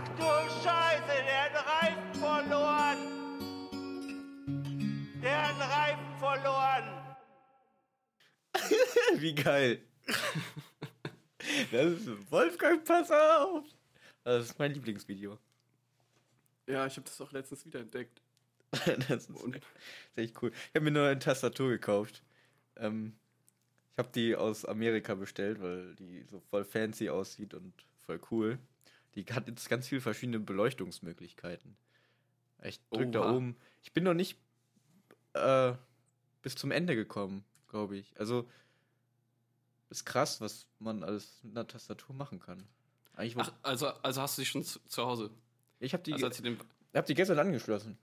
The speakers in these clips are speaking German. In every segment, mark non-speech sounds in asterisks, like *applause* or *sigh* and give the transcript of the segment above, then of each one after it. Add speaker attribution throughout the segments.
Speaker 1: Ach du Scheiße, der hat einen Reifen verloren. Der hat einen Reifen verloren. *laughs*
Speaker 2: Wie geil. Das ist Wolfgang, pass auf. Das ist mein Lieblingsvideo.
Speaker 3: Ja, ich habe das auch letztens wieder entdeckt. *laughs*
Speaker 2: Das ist, das ist echt cool. Ich habe mir nur eine Tastatur gekauft. Ähm, ich habe die aus Amerika bestellt, weil die so voll fancy aussieht und voll cool. Die hat jetzt ganz viele verschiedene Beleuchtungsmöglichkeiten. Ich drück da
Speaker 3: Oha.
Speaker 2: oben. Ich bin noch nicht äh, bis zum Ende gekommen, glaube ich. Also ist krass, was man alles mit einer Tastatur machen kann.
Speaker 3: Ach, also, also hast du die schon zu, zu Hause?
Speaker 2: ich habe die,
Speaker 3: Also
Speaker 2: hab die gestern angeschlossen.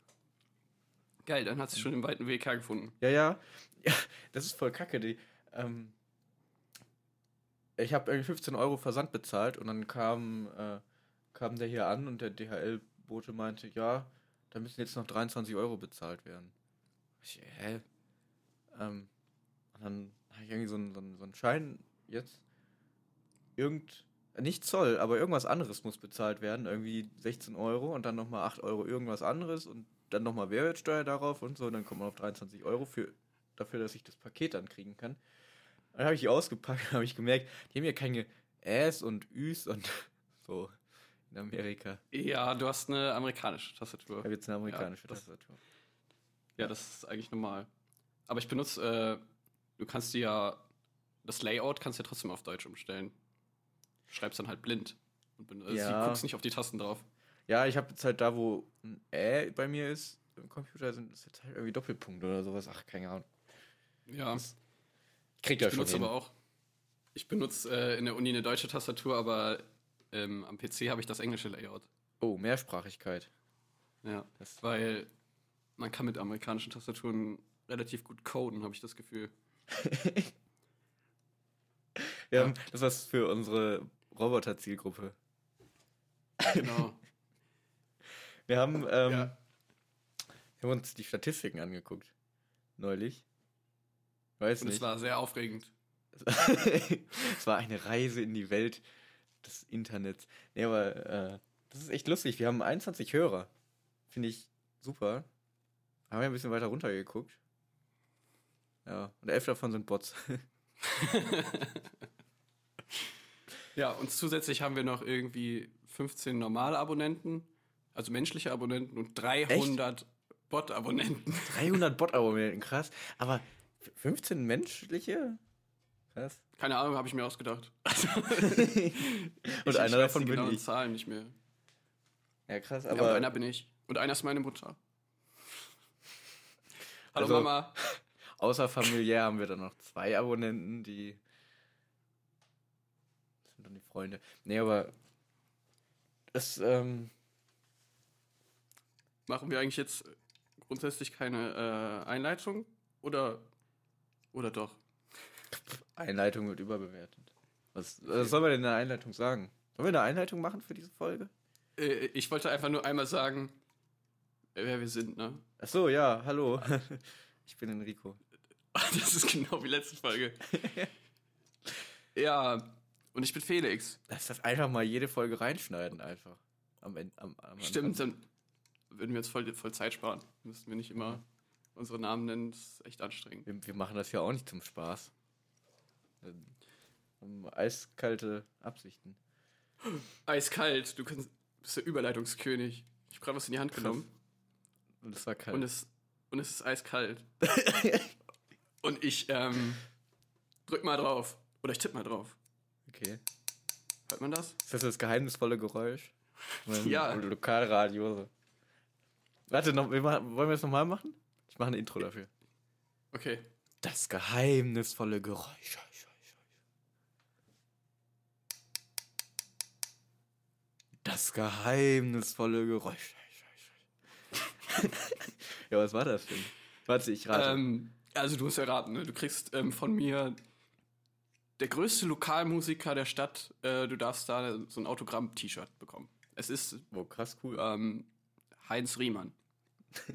Speaker 3: geil, dann hat sie schon den weiten Weg hergefunden.
Speaker 2: Ja, ja. Ja, das ist voll kacke. Die, ähm, ich habe irgendwie 15 Euro Versand bezahlt und dann kam, äh, kam der hier an und der DHL-Bote meinte, ja, da müssen jetzt noch 23 Euro bezahlt werden. Ich, hä? Ähm, und dann habe ich irgendwie so einen, so, einen, so einen Schein jetzt. Irgend, nicht Zoll, aber irgendwas anderes muss bezahlt werden. Irgendwie 16 Euro und dann nochmal 8 Euro irgendwas anderes und dann nochmal Mehrwertsteuer darauf und so. Und dann kommt man auf 23 Euro für, dafür, dass ich das Paket dann kriegen kann. Dann habe ich die ausgepackt *laughs* und habe ich gemerkt, die haben ja keine Äs und Üs und *laughs* so in Amerika.
Speaker 3: Ja, du hast eine amerikanische Tastatur.
Speaker 2: Ich habe jetzt eine amerikanische
Speaker 3: Ja, das-
Speaker 2: Tastatur.
Speaker 3: Ja, das ist eigentlich normal. Aber ich benutze, äh, du kannst dir ja, das Layout kannst du ja trotzdem auf Deutsch umstellen. Schreibst dann halt blind. Und ben- also
Speaker 2: Ja.
Speaker 3: du guckst nicht auf die Tasten drauf.
Speaker 2: Ja, ich habe jetzt halt da, wo ein Ä bei mir ist, im Computer sind das jetzt halt irgendwie Doppelpunkte oder sowas. Ach, keine Ahnung.
Speaker 3: Ja,
Speaker 2: Ich krieg
Speaker 3: ich
Speaker 2: das schon
Speaker 3: benutze
Speaker 2: hin.
Speaker 3: aber auch. Ich benutze äh, in der Uni eine deutsche Tastatur, aber ähm, am PC habe ich das englische Layout.
Speaker 2: Oh, Mehrsprachigkeit.
Speaker 3: Ja,
Speaker 2: Das-
Speaker 3: weil man kann mit amerikanischen Tastaturen relativ gut coden, habe ich das Gefühl. *laughs*
Speaker 2: Wir haben das was für unsere Roboter-Zielgruppe.
Speaker 3: Genau. *laughs*
Speaker 2: Wir haben, ähm,
Speaker 3: Ja.
Speaker 2: wir haben uns die Statistiken angeguckt. Neulich. Weiß
Speaker 3: Und es
Speaker 2: nicht.
Speaker 3: war sehr aufregend. *laughs*
Speaker 2: es war eine Reise in die Welt des Internets. Nee, aber äh, das ist echt lustig. Wir haben 21 Hörer. Finde ich super. Haben wir ein bisschen weiter runtergeguckt. Ja, und elf davon sind Bots. *laughs*
Speaker 3: Ja, und zusätzlich haben wir noch irgendwie 15 normale Abonnenten, also menschliche Abonnenten und 300 Bot-Abonnenten.
Speaker 2: 300 Bot-Abonnenten, krass. Aber 15 menschliche? Krass.
Speaker 3: Keine Ahnung, habe ich mir ausgedacht. *laughs*
Speaker 2: Und
Speaker 3: Ich
Speaker 2: einer davon bin ich.
Speaker 3: Zahlen nicht mehr.
Speaker 2: Ja, krass,
Speaker 3: Ja, und
Speaker 2: aber
Speaker 3: einer bin ich. Und einer ist meine Mutter. Hallo
Speaker 2: Also-
Speaker 3: Mama. *laughs*
Speaker 2: außer familiär haben wir dann noch zwei Abonnenten, die das sind dann die Freunde. Nee, aber es, ähm,
Speaker 3: Machen wir eigentlich jetzt grundsätzlich keine äh, Einleitung? Oder, oder doch?
Speaker 2: Einleitung wird überbewertet. Was, was soll man denn in der Einleitung sagen? Sollen wir eine Einleitung machen für diese Folge?
Speaker 3: Äh, ich wollte einfach nur einmal sagen, äh, wer wir sind, ne?
Speaker 2: Ach so, ja, hallo. *laughs* Ich bin Enrico. *laughs*
Speaker 3: Das ist genau wie letzte Folge. ja, und ich bin Felix.
Speaker 2: Lass das einfach mal jede Folge reinschneiden, einfach. Am Ende. Am, am
Speaker 3: Stimmt, dann würden wir jetzt voll, voll Zeit sparen. Müssten wir nicht immer unsere Namen nennen. Das ist echt anstrengend.
Speaker 2: Wir, wir machen das ja auch nicht zum Spaß. Ähm, Um eiskalte Absichten.
Speaker 3: Eiskalt, du kannst, bist der Überleitungskönig. Ich habe gerade was in die Hand genommen
Speaker 2: Und es war kalt.
Speaker 3: und es, und es ist eiskalt. *laughs* und ich ähm, drück mal drauf. Oder ich tipp mal drauf.
Speaker 2: okay.
Speaker 3: Hört man das?
Speaker 2: Ist das das geheimnisvolle Geräusch? *laughs*
Speaker 3: Ja.
Speaker 2: Lokalradio. Warte, noch, wir machen, wollen wir das nochmal machen? Ich mache ein Intro dafür.
Speaker 3: Okay.
Speaker 2: Das geheimnisvolle Geräusch. Das geheimnisvolle Geräusch. *laughs* ja, was war das denn? Warte, ich rate.
Speaker 3: Ähm, also du musst erraten, ne? du kriegst ähm, von mir der größte Lokalmusiker der Stadt. Äh, du darfst da so ein Autogramm-T-Shirt bekommen. Es ist
Speaker 2: oh, krass cool.
Speaker 3: ähm, Heinz Riemann. *laughs*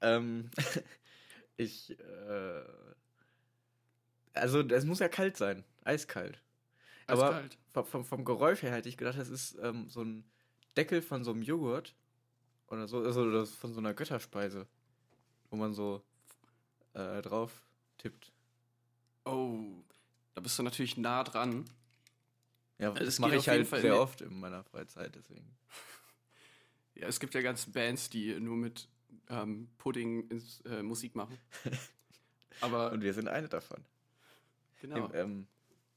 Speaker 2: Ähm, *laughs* ich, äh, also es muss ja kalt sein, eiskalt. Aber vom, vom, Geräusch her hätte ich gedacht, das ist ähm, so ein Deckel von so einem Joghurt oder so, also von so einer Götterspeise, wo man so äh, drauf tippt.
Speaker 3: Oh, da bist du natürlich nah dran.
Speaker 2: Ja,
Speaker 3: Also
Speaker 2: das mache ich halt
Speaker 3: Fall
Speaker 2: sehr oft in meiner Freizeit, deswegen. *laughs*
Speaker 3: Ja, es gibt ja ganze Bands, die nur mit ähm, Pudding ins, äh, Musik machen. *laughs* Aber
Speaker 2: Und wir sind eine davon.
Speaker 3: genau.
Speaker 2: Im, ähm,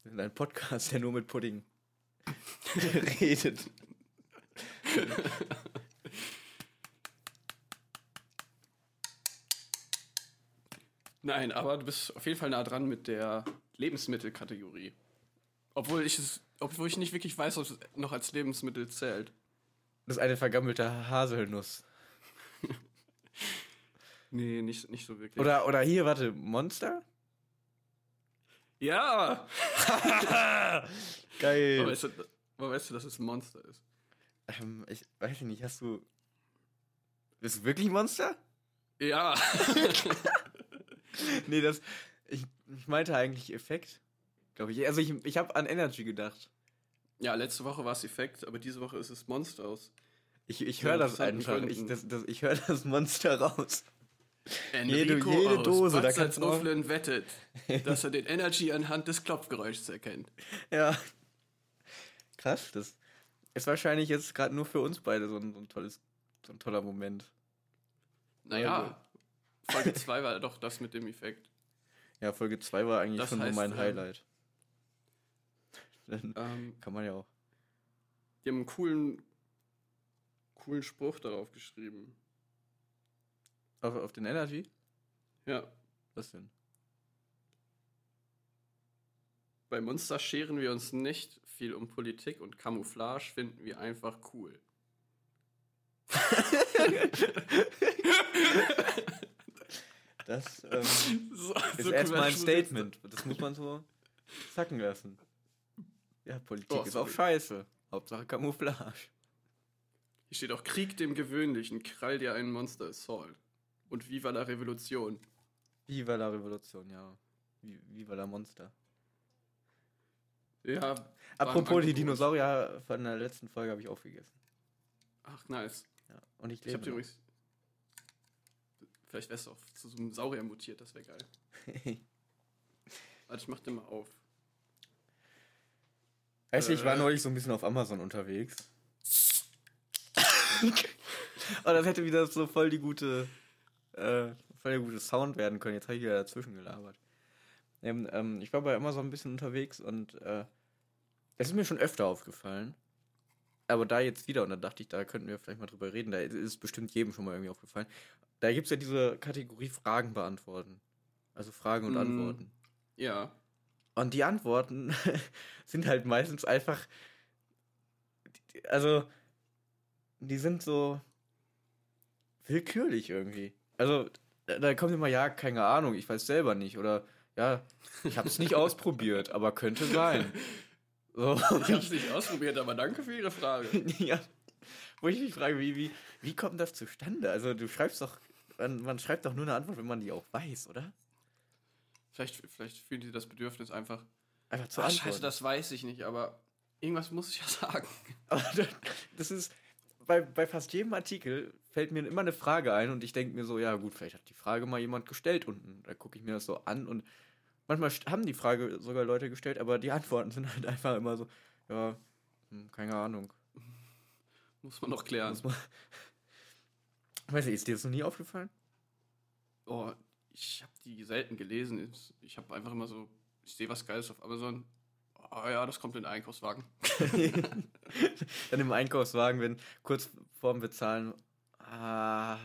Speaker 2: wir sind ein Podcast, der nur mit Pudding *laughs* redet.
Speaker 3: Nein, aber du bist auf jeden Fall nah dran mit der Lebensmittelkategorie. Obwohl ich es, obwohl ich nicht wirklich weiß, ob es noch als Lebensmittel zählt.
Speaker 2: Das ist eine vergammelte Haselnuss. *laughs*
Speaker 3: Nee, nicht, nicht so wirklich.
Speaker 2: Oder, oder hier, warte, Monster?
Speaker 3: Ja! *laughs*
Speaker 2: Geil.
Speaker 3: Aber weißt, du, aber weißt du, dass es ein Monster ist?
Speaker 2: Ähm, ich weiß nicht, hast du. Bist du wirklich Monster?
Speaker 3: Ja! *laughs*
Speaker 2: Nee, das. Ich, ich meinte eigentlich Effekt. Glaube ich. Also ich, ich habe an Energy gedacht.
Speaker 3: ja, letzte Woche war es Effekt, aber diese Woche ist es Monster aus.
Speaker 2: Ich, ich
Speaker 3: Ja,
Speaker 2: höre das
Speaker 3: interessanten
Speaker 2: einfach. Ich, das, das, ich höre *laughs* das Monster raus.
Speaker 3: Enrico
Speaker 2: jede
Speaker 3: aus
Speaker 2: Dose, da kannst du
Speaker 3: Salzuflen wettet, dass er den Energy anhand des Klopfgeräuschs erkennt.
Speaker 2: Ja. Krass, das ist wahrscheinlich jetzt gerade nur für uns beide so ein, so ein tolles, so ein toller Moment.
Speaker 3: Naja, Folge 2 war doch das mit dem Effekt.
Speaker 2: Ja, Folge 2 war eigentlich
Speaker 3: Das
Speaker 2: schon so
Speaker 3: heißt,
Speaker 2: mein
Speaker 3: ähm,
Speaker 2: Highlight. Dann
Speaker 3: Ähm,
Speaker 2: kann man ja auch.
Speaker 3: die haben einen coolen, coolen Spruch darauf geschrieben.
Speaker 2: Auf, auf den Energy?
Speaker 3: Ja,
Speaker 2: Was denn?
Speaker 3: bei Monster scheren wir uns nicht viel um Politik und Camouflage finden wir einfach cool.
Speaker 2: Das ähm, *laughs*
Speaker 3: So,
Speaker 2: ist
Speaker 3: so
Speaker 2: erstmal ein Statement. Das muss man so sacken lassen. Ja, Politik
Speaker 3: Oh,
Speaker 2: ist auch
Speaker 3: sorry.
Speaker 2: scheiße. Hauptsache Camouflage.
Speaker 3: Hier steht auch Krieg dem Gewöhnlichen, Krall dir ein Monster Assault. Und Viva la Revolution.
Speaker 2: Viva la Revolution, ja. Vi- Viva la Monster.
Speaker 3: Ja.
Speaker 2: Apropos die. Dinosaurier von der letzten Folge habe ich aufgegessen.
Speaker 3: Ach, nice.
Speaker 2: Ja. Und ich
Speaker 3: Ich hab
Speaker 2: lebe.
Speaker 3: dir übrigens. Vielleicht wärst du auch zu so einem Saurier mutiert, das wäre geil. *laughs* Warte, ich mach den mal auf.
Speaker 2: Weißt du, ich war
Speaker 3: Äh.
Speaker 2: neulich so ein bisschen auf Amazon unterwegs. *laughs* oh, das hätte wieder so voll die gute, äh, voll der gute Sound werden können. Jetzt habe ich wieder dazwischen gelabert. Ähm, ähm, ich war bei Amazon ein bisschen unterwegs und äh, es ist mir schon öfter aufgefallen. Aber da jetzt wieder, und dann dachte ich, da könnten wir vielleicht mal drüber reden, da ist es bestimmt jedem schon mal irgendwie aufgefallen. Da gibt es ja diese Kategorie Fragen beantworten. Also Fragen und
Speaker 3: Mhm.
Speaker 2: Antworten.
Speaker 3: Ja.
Speaker 2: Und die Antworten *laughs* sind halt meistens einfach. Also, die sind so willkürlich irgendwie. Also, da kommt immer, ja, keine Ahnung, ich weiß selber nicht. Oder, ja, ich habe es nicht *laughs* ausprobiert, aber könnte sein. *laughs* So,
Speaker 3: Ich hab's nicht ausprobiert, aber danke für Ihre Frage. *laughs*
Speaker 2: ja. Wo ich mich frage, wie, wie, wie kommt das zustande? Also, du schreibst doch, man, man schreibt doch nur eine Antwort, wenn man die auch weiß, oder?
Speaker 3: Vielleicht, vielleicht fühlen die das Bedürfnis einfach.
Speaker 2: Einfach zu
Speaker 3: Ach,
Speaker 2: antworten.
Speaker 3: scheiße, das weiß ich nicht, aber irgendwas muss ich ja sagen.
Speaker 2: Das ist, bei, bei fast jedem Artikel fällt mir immer eine Frage ein und ich denke mir so, ja gut, vielleicht hat die Frage mal jemand gestellt unten. Da gucke ich mir das so an und manchmal haben die Frage sogar Leute gestellt, aber die *laughs* Antworten sind halt einfach immer so, ja, hm, keine Ahnung.
Speaker 3: Muss man noch klären.
Speaker 2: Muss man *laughs* Weiß ich, ist dir das noch nie aufgefallen?
Speaker 3: Oh, ich habe die selten gelesen. Ich- Ich habe einfach immer so, ich sehe was Geiles auf Amazon. Oh ja, das kommt in den Einkaufswagen. *laughs*
Speaker 2: Dann im Einkaufswagen, wenn kurz vorm Bezahlen, ah,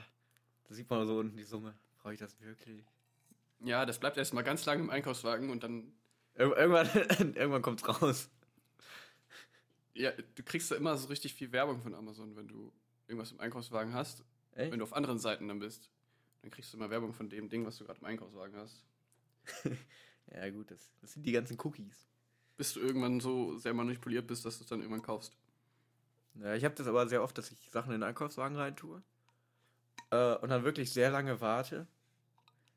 Speaker 2: da sieht man so unten die Summe. Brauche ich das wirklich?
Speaker 3: Ja, das bleibt erstmal ganz lange im Einkaufswagen und dann,
Speaker 2: Ir irgendwann *laughs* irgendwann kommt's raus.
Speaker 3: ja, du kriegst da immer so richtig viel Werbung von Amazon, wenn du irgendwas im Einkaufswagen hast.
Speaker 2: Echt?
Speaker 3: Wenn du auf anderen Seiten dann bist, dann kriegst du immer Werbung von dem Ding, was du gerade im Einkaufswagen hast. *laughs*
Speaker 2: Ja, gut, das, das sind die ganzen Cookies.
Speaker 3: Bis du irgendwann so sehr manipuliert bist, dass du es dann irgendwann kaufst.
Speaker 2: Ja, ich habe das aber sehr oft, dass ich Sachen in den Einkaufswagen reintue äh, und dann wirklich sehr lange warte,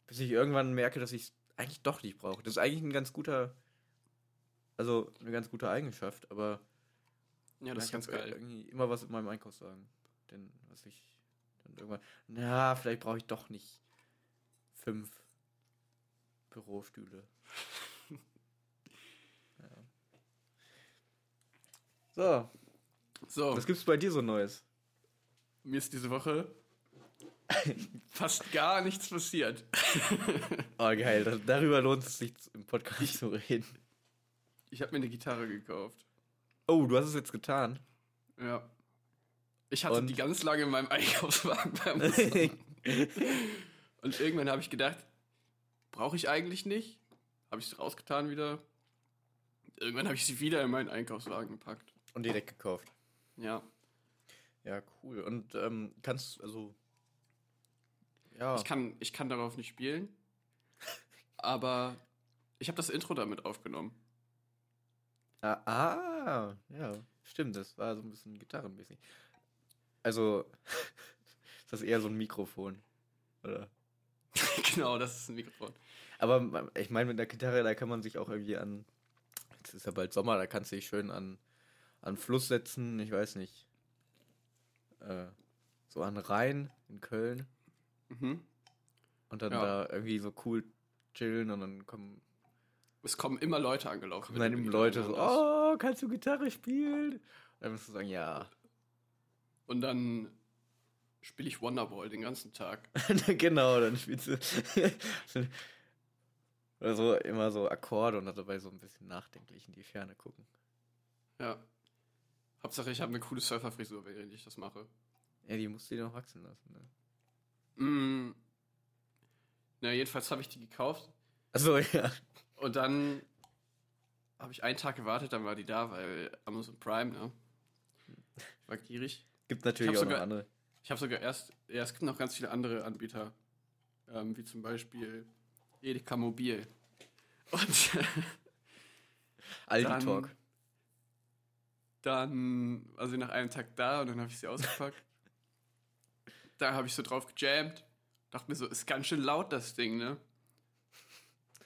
Speaker 2: bis ich irgendwann merke, dass ich es eigentlich doch nicht brauche. Das ist eigentlich ein ganz guter, Also eine ganz gute Eigenschaft, aber
Speaker 3: Ja, das ist ganz geil.
Speaker 2: irgendwie immer was in meinem Einkaufswagen. Denn was ich dann irgendwann. Na, vielleicht brauche ich doch nicht fünf Bürostühle. *laughs* ja. So,
Speaker 3: So,
Speaker 2: was gibt's bei dir so Neues?
Speaker 3: mir ist diese Woche *laughs* fast gar nichts passiert. *laughs*
Speaker 2: Oh, geil, da, darüber lohnt es sich im Podcast zu reden.
Speaker 3: Ich habe mir eine Gitarre gekauft.
Speaker 2: Oh, du hast es jetzt getan.
Speaker 3: Ja. Ich hatte
Speaker 2: Und?
Speaker 3: die ganz lange in meinem *laughs* Einkaufswagen bei Amazon. Und irgendwann habe ich gedacht, brauche ich eigentlich nicht. Habe ich sie rausgetan wieder. Irgendwann habe ich sie wieder in meinen Einkaufswagen gepackt.
Speaker 2: Und direkt gekauft.
Speaker 3: Ja.
Speaker 2: Ja, cool. Und ähm, kannst, also. Ja.
Speaker 3: Ich kann, ich kann darauf nicht spielen. *laughs* Aber ich habe das Intro damit aufgenommen.
Speaker 2: Ah, ah, ja, stimmt, das war so ein bisschen gitarrenmäßig. Also, *laughs* ist das eher so ein Mikrofon, oder? *laughs*
Speaker 3: genau, das ist ein Mikrofon.
Speaker 2: Aber ich meine, mit der Gitarre, da kann man sich auch irgendwie an, jetzt ist ja bald Sommer, da kannst du dich schön an, an Fluss setzen, ich weiß nicht, äh, so an Rhein in Köln
Speaker 3: Mhm.
Speaker 2: und dann
Speaker 3: Ja.
Speaker 2: da irgendwie so cool chillen und dann kommen,
Speaker 3: Es kommen immer Leute angelaufen.
Speaker 2: dann eben
Speaker 3: Gitarre
Speaker 2: Leute so, oh, kannst du Gitarre spielen? Dann musst du sagen, ja.
Speaker 3: Und dann spiele ich Wonderball den ganzen Tag. *laughs*
Speaker 2: genau, dann spielst du. Oder *laughs* so immer so Akkorde und dabei so ein bisschen nachdenklich in die Ferne gucken.
Speaker 3: Ja. Hauptsache, ich habe eine coole Surferfrisur, während ich das mache.
Speaker 2: Ja, die musst du dir noch wachsen lassen. Ne?
Speaker 3: Mm. Na, jedenfalls habe ich die gekauft.
Speaker 2: Achso, *laughs* ja.
Speaker 3: Und dann habe ich einen Tag gewartet, dann war die da, weil Amazon Prime, ne? War gierig.
Speaker 2: Gibt natürlich
Speaker 3: Ich
Speaker 2: auch
Speaker 3: hab
Speaker 2: noch
Speaker 3: sogar-
Speaker 2: andere.
Speaker 3: Ich habe sogar erst, ja, es gibt noch ganz viele andere Anbieter, ähm, wie zum Beispiel Edeka Mobil. Und *laughs*
Speaker 2: Aldi Talk.
Speaker 3: Dann war sie nach einem Tag da und dann habe ich sie ausgepackt. *laughs* da habe ich so drauf gejammt. Dachte mir so, ist ganz schön laut das Ding, ne?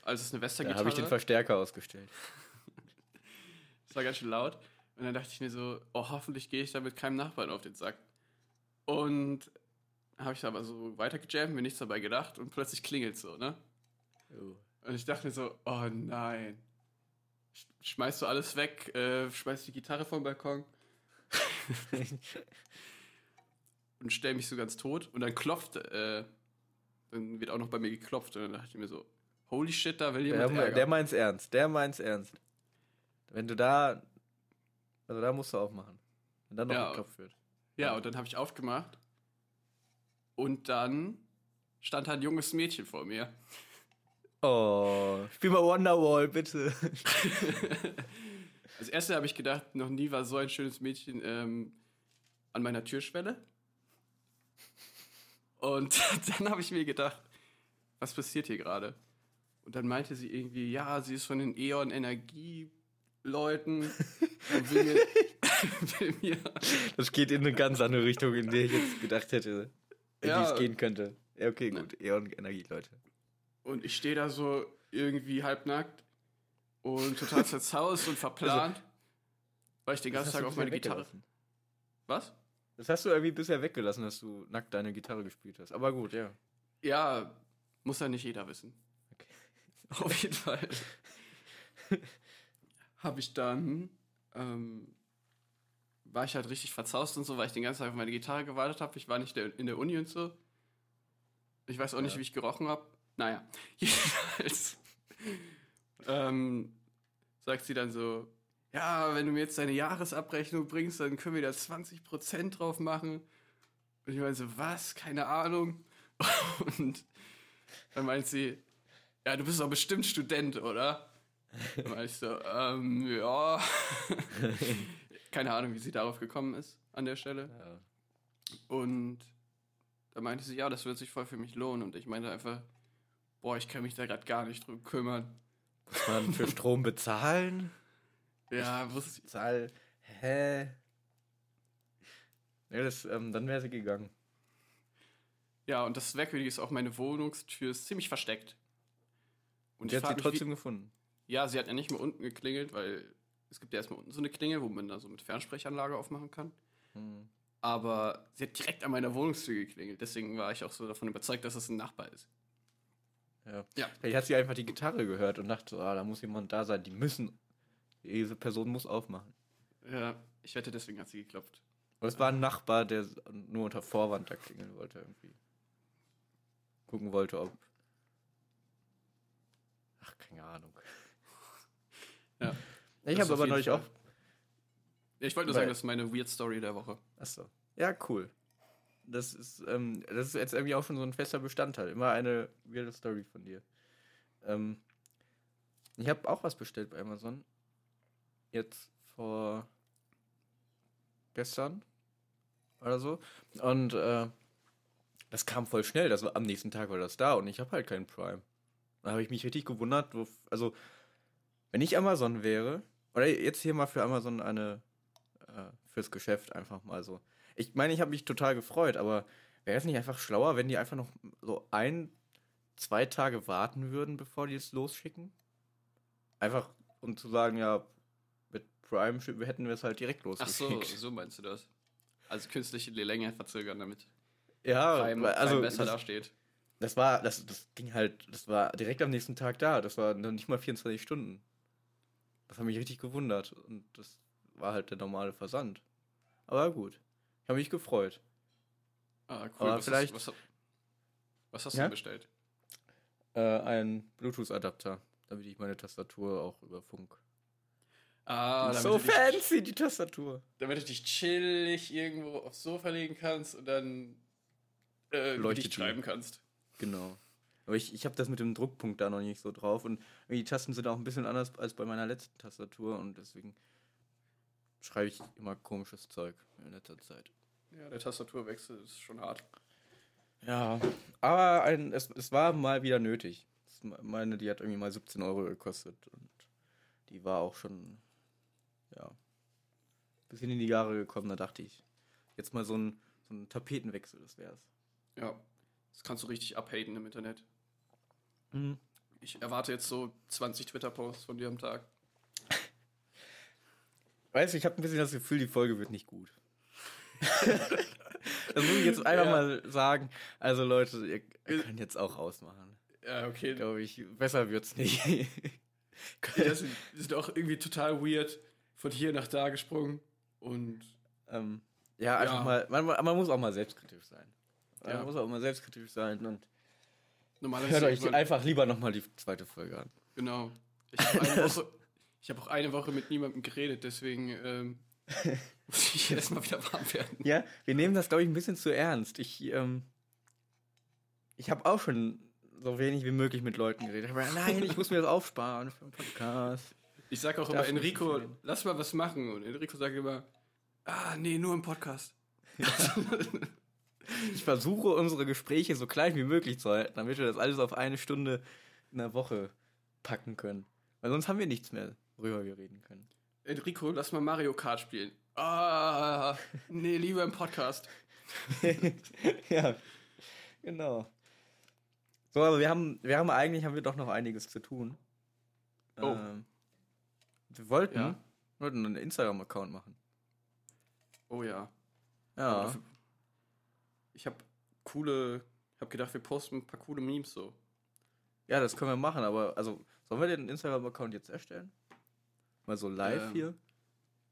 Speaker 3: Also es ist eine
Speaker 2: Da
Speaker 3: Western-Gitarre.
Speaker 2: habe ich den Verstärker ausgestellt.
Speaker 3: Es *laughs* war ganz schön laut. Und dann dachte ich mir so, oh, hoffentlich gehe ich da mit keinem Nachbarn auf den Sack. Und habe ich aber so weiter gejammt, mir nichts dabei gedacht und plötzlich klingelt so, ne?
Speaker 2: Oh.
Speaker 3: Und ich dachte mir so, oh nein. Sch- Schmeißt du alles weg, äh, schmeißt die Gitarre vom Balkon *laughs* und stell mich so ganz tot. Und dann klopft, äh, dann wird auch noch bei mir geklopft. Und dann dachte ich mir so, holy shit, da will
Speaker 2: der,
Speaker 3: jemand
Speaker 2: me-
Speaker 3: Ärger.
Speaker 2: der meint's ernst. Der meint's ernst. Wenn du da. Also da musst du aufmachen. Wenn dann noch
Speaker 3: Ja.
Speaker 2: geklopft wird.
Speaker 3: Ja, und dann habe ich aufgemacht. Und dann stand da ein junges Mädchen vor mir.
Speaker 2: Oh, spiel mal Wonderwall, bitte. *laughs*
Speaker 3: Als erste habe ich gedacht, noch nie war so ein schönes Mädchen ähm, an meiner Türschwelle. Und *laughs* dann habe ich mir gedacht, was passiert hier gerade? Und dann meinte sie irgendwie, ja, sie ist von den E.ON Energieleuten und will mir, *laughs* will mir
Speaker 2: Das geht in eine ganz andere Richtung, in der ich jetzt gedacht hätte, in
Speaker 3: Ja.
Speaker 2: die es gehen könnte. Ja, okay, gut. Eon Energie, Leute.
Speaker 3: Und ich stehe da so irgendwie halbnackt und total *laughs* zerzaust und verplant, weil ich den ganzen
Speaker 2: Also,
Speaker 3: Tag auf meine Gitarre. Was?
Speaker 2: Das hast du irgendwie bisher weggelassen, dass du nackt deine Gitarre gespielt hast. Aber gut, ja.
Speaker 3: Ja, muss ja nicht jeder wissen.
Speaker 2: Okay.
Speaker 3: Auf jeden Fall. *laughs* Habe ich dann, ähm, war ich halt richtig verzaust und so, weil ich den ganzen Tag auf meine Gitarre gewartet habe. Ich war nicht der, in der Uni und so. Ich weiß auch nicht,
Speaker 2: Ja.
Speaker 3: wie ich gerochen habe. Naja, *laughs* jedenfalls ähm, sagt sie dann so, ja, wenn du mir jetzt deine Jahresabrechnung bringst, dann können wir da 20% drauf machen. Und ich meine so, was? Keine Ahnung. *laughs* Und dann meint sie, ja, du bist doch bestimmt Student, oder? Dann meinte ich so, ähm, ja. *laughs* Keine Ahnung, wie sie darauf gekommen ist an der Stelle.
Speaker 2: ja.
Speaker 3: Und da meinte sie, ja, das wird sich voll für mich lohnen. Und ich meinte einfach, boah, ich kann mich da gerade gar nicht drum kümmern.
Speaker 2: Muss man für *laughs* Strom bezahlen?
Speaker 3: Ja, wusste ich.
Speaker 2: Zahl. Hä? Ja, das, ähm, dann wäre sie gegangen.
Speaker 3: Ja, und das Merkwürdige ist auch, meine Wohnungstür ist ziemlich versteckt. Und
Speaker 2: Und hat sie trotzdem gefunden.
Speaker 3: Ja, sie hat ja nicht mal unten geklingelt, weil es gibt ja erstmal unten so eine Klingel, wo man da so mit Fernsprechanlage aufmachen kann.
Speaker 2: Hm.
Speaker 3: Aber sie hat direkt an meiner Wohnungstür geklingelt. Deswegen war ich auch so davon überzeugt, dass es ein Nachbar ist.
Speaker 2: Ja.
Speaker 3: Ja.
Speaker 2: Vielleicht hat sie einfach die Gitarre gehört und dachte, ah, da muss jemand da sein. Die müssen. Diese Person muss aufmachen.
Speaker 3: Ja, ich wette, deswegen hat sie geklopft.
Speaker 2: Aber es war ein Nachbar, der nur unter Vorwand da klingeln wollte irgendwie. Gucken wollte, ob. Ach, keine Ahnung. *laughs*
Speaker 3: Ja.
Speaker 2: Ich habe aber neulich
Speaker 3: Fall.
Speaker 2: auch.
Speaker 3: Ja, ich wollte nur sagen, das ist meine Weird Story der Woche.
Speaker 2: Achso. Ja, cool. Das ist, ähm, das ist jetzt irgendwie auch schon so ein fester Bestandteil. Immer eine weirde Story von dir. Ähm, ich habe auch was bestellt bei Amazon. Jetzt vor gestern oder so. Und äh, das kam voll schnell. Das war, am nächsten Tag war das da und ich habe halt keinen Prime. Da habe ich mich richtig gewundert. Wo, also, wenn ich Amazon wäre, oder jetzt hier mal für Amazon eine äh, fürs Geschäft einfach mal so. Ich meine, ich habe mich total gefreut, aber wäre es nicht einfach schlauer, wenn die einfach noch so ein, zwei Tage warten würden, bevor die es losschicken? Einfach, um zu sagen, ja, mit Prime hätten wir es halt direkt
Speaker 3: Ach so,
Speaker 2: losgeschickt.
Speaker 3: so meinst du das. Also künstliche Länge verzögern, damit
Speaker 2: Ja,
Speaker 3: Prime,
Speaker 2: weil- also
Speaker 3: Prime besser
Speaker 2: das,
Speaker 3: dasteht.
Speaker 2: das war, das, das ging halt, das war direkt am nächsten Tag da. Das war noch nicht mal 24 Stunden. Das hat mich richtig gewundert. Und das war halt der normale Versand. Aber gut. Ich habe mich gefreut.
Speaker 3: Ah, cool.
Speaker 2: Aber
Speaker 3: was,
Speaker 2: vielleicht-
Speaker 3: hast, was, was hast du
Speaker 2: Ja?
Speaker 3: denn bestellt?
Speaker 2: Äh, ein Bluetooth-Adapter, damit ich meine Tastatur auch über Funk.
Speaker 3: Ah,
Speaker 2: so
Speaker 3: du dich,
Speaker 2: fancy, die Tastatur.
Speaker 3: damit du dich chillig irgendwo aufs Sofa legen kannst und dann äh,
Speaker 2: Leuchtet
Speaker 3: schreiben kannst.
Speaker 2: Genau. Aber ich, ich habe das mit dem Druckpunkt da noch nicht so drauf. Und die Tasten sind auch ein bisschen anders als bei meiner letzten Tastatur. Und deswegen schreibe ich immer komisches Zeug in letzter Zeit.
Speaker 3: Ja, der Tastaturwechsel ist schon hart.
Speaker 2: Ja, aber ein, es, es war mal wieder nötig. Das- Meine, die hat irgendwie mal 17 Euro gekostet. Und die war auch schon, ja, ein bisschen in die Jahre gekommen. Da dachte ich, jetzt mal so ein, so ein Tapetenwechsel, das wär's.
Speaker 3: Ja, das kannst du richtig abhaten im Internet.
Speaker 2: Mhm.
Speaker 3: Ich erwarte jetzt so 20 Twitter-Posts von dir am Tag. *laughs*
Speaker 2: Weißt du, ich habe ein bisschen das Gefühl, die Folge wird nicht gut. *laughs* das muss ich jetzt einfach
Speaker 3: Ja.
Speaker 2: mal sagen. Also Leute, ihr ihr könnt jetzt auch ausmachen.
Speaker 3: Ja, okay.
Speaker 2: Glaube ich. Besser wird's nicht. *laughs*
Speaker 3: Das sind, die sind auch irgendwie total weird von hier nach da gesprungen. Und
Speaker 2: ähm, ja, einfach
Speaker 3: Ja.
Speaker 2: mal. Man, man muss auch mal selbstkritisch sein. Man
Speaker 3: Ja.
Speaker 2: muss auch mal selbstkritisch sein und
Speaker 3: normalerweise.
Speaker 2: hört euch einfach lieber nochmal die zweite Folge an.
Speaker 3: Genau. Ich habe *laughs* hab auch eine Woche mit niemandem geredet, deswegen ähm, *laughs* muss ich erstmal wieder warm werden.
Speaker 2: Ja, wir nehmen das, glaube ich, ein bisschen zu ernst. Ich, ähm, ich habe auch schon so wenig wie möglich mit Leuten geredet. Aber nein, ich muss mir das aufsparen für einen Podcast.
Speaker 3: Ich sag auch immer,
Speaker 2: Darf nicht
Speaker 3: Enrico, lass mal was machen. Und Enrico sagt immer, ah, nee, nur im Podcast.
Speaker 2: Ich versuche, unsere Gespräche so klein wie möglich zu halten, damit wir das alles auf eine Stunde in der Woche packen können. Weil sonst haben wir nichts mehr, worüber wir reden können.
Speaker 3: Enrico, lass mal Mario Kart spielen. Ah, nee, lieber im Podcast. *laughs*
Speaker 2: ja, genau. So, aber wir haben, wir haben eigentlich haben wir doch noch einiges zu tun.
Speaker 3: Oh.
Speaker 2: Ähm, wir wollten,
Speaker 3: Ja.
Speaker 2: wollten einen Instagram-Account machen.
Speaker 3: Oh ja.
Speaker 2: Ja.
Speaker 3: Ich habe coole, ich habe gedacht, wir posten ein paar coole Memes so.
Speaker 2: Ja, das können wir machen, aber also, sollen wir den Instagram-Account jetzt erstellen? Mal so live
Speaker 3: Ähm,
Speaker 2: hier?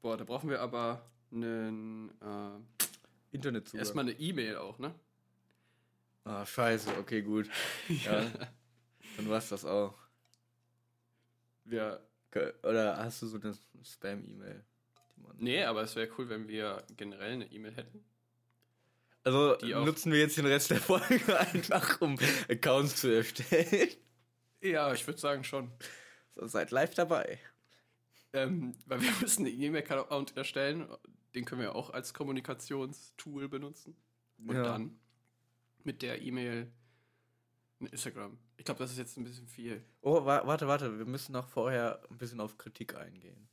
Speaker 3: Boah, da brauchen wir aber einen, äh,
Speaker 2: Internet zu.
Speaker 3: erstmal eine E-Mail auch, ne?
Speaker 2: Ah, scheiße, okay, gut. *laughs* Ja. Dann war's das auch. Ge- Oder hast du so eine Spam-E-Mail?
Speaker 3: nee, aber es wäre cool, wenn wir generell eine E-Mail hätten.
Speaker 2: Also nutzen wir jetzt den Rest der Folge *laughs* einfach, um Accounts zu erstellen.
Speaker 3: Ja, ich würde sagen schon.
Speaker 2: So, seid live dabei.
Speaker 3: Ähm, weil wir *laughs* müssen einen E-Mail-Account erstellen. Den können wir auch als Kommunikationstool benutzen. Und
Speaker 2: Ja.
Speaker 3: dann mit der E-Mail ein Instagram. Ich glaube, das ist jetzt ein bisschen viel.
Speaker 2: Oh, wa warte, warte, wir müssen noch vorher ein bisschen auf Kritik eingehen.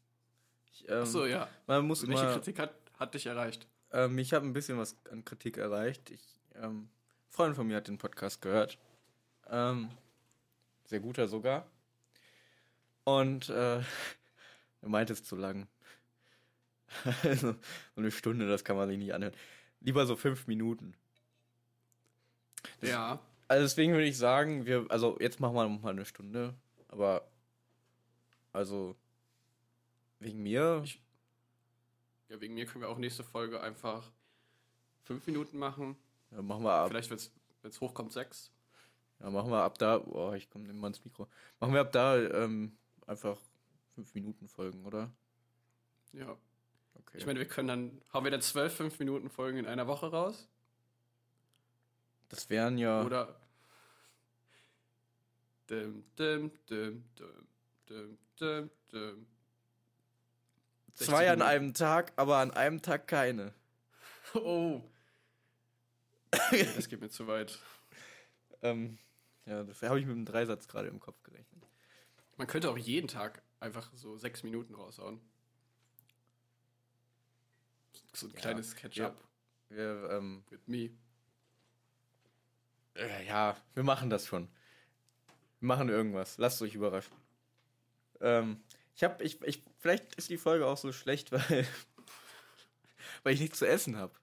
Speaker 2: Ich, ähm,
Speaker 3: Achso, ja.
Speaker 2: Man muss
Speaker 3: Welche
Speaker 2: immer,
Speaker 3: Kritik hat, hat dich erreicht?
Speaker 2: ähm, ich habe ein bisschen was an Kritik erreicht. Ich, ähm, ein Freund von mir hat den Podcast gehört. Ähm, sehr guter sogar. Und äh, *laughs* er meinte es zu lang. *laughs* also, so eine Stunde, das kann man sich nicht anhören. Lieber so fünf Minuten.
Speaker 3: Ja.
Speaker 2: Also deswegen würde ich sagen, wir, also jetzt machen wir noch mal eine Stunde, aber also wegen mir,
Speaker 3: Ich- Ja, wegen mir können wir auch nächste Folge einfach fünf Minuten machen.
Speaker 2: ja, machen wir ab,
Speaker 3: Vielleicht, wenn es hochkommt, sechs.
Speaker 2: ja, machen wir ab da, boah, ich komme immer ins Mikro, machen wir ab da ähm, einfach fünf Minuten Folgen, oder?
Speaker 3: Ja.
Speaker 2: Okay.
Speaker 3: Ich meine, wir können dann, haben wir dann zwölf fünf Minuten Folgen in einer Woche raus?
Speaker 2: das wären ja,
Speaker 3: Oder. Dim, dim, dim, dim, dim, dim, dim.
Speaker 2: zwei an
Speaker 3: 60
Speaker 2: einem Tag, aber an einem Tag keine.
Speaker 3: Oh. Okay, das geht mir zu weit. *laughs*
Speaker 2: Ähm, ja, das habe ich mit dem Dreisatz gerade im Kopf gerechnet.
Speaker 3: Man könnte auch jeden Tag einfach so sechs Minuten raushauen. So ein
Speaker 2: Ja,
Speaker 3: kleines Catch-up
Speaker 2: Wir, ähm,
Speaker 3: with me.
Speaker 2: Äh, ja, wir machen das schon. Wir machen irgendwas. Lasst euch überraschen. Ähm, ich hab, ich, ich, vielleicht ist die Folge auch so schlecht, *laughs* weil, weil ich nichts zu essen habe.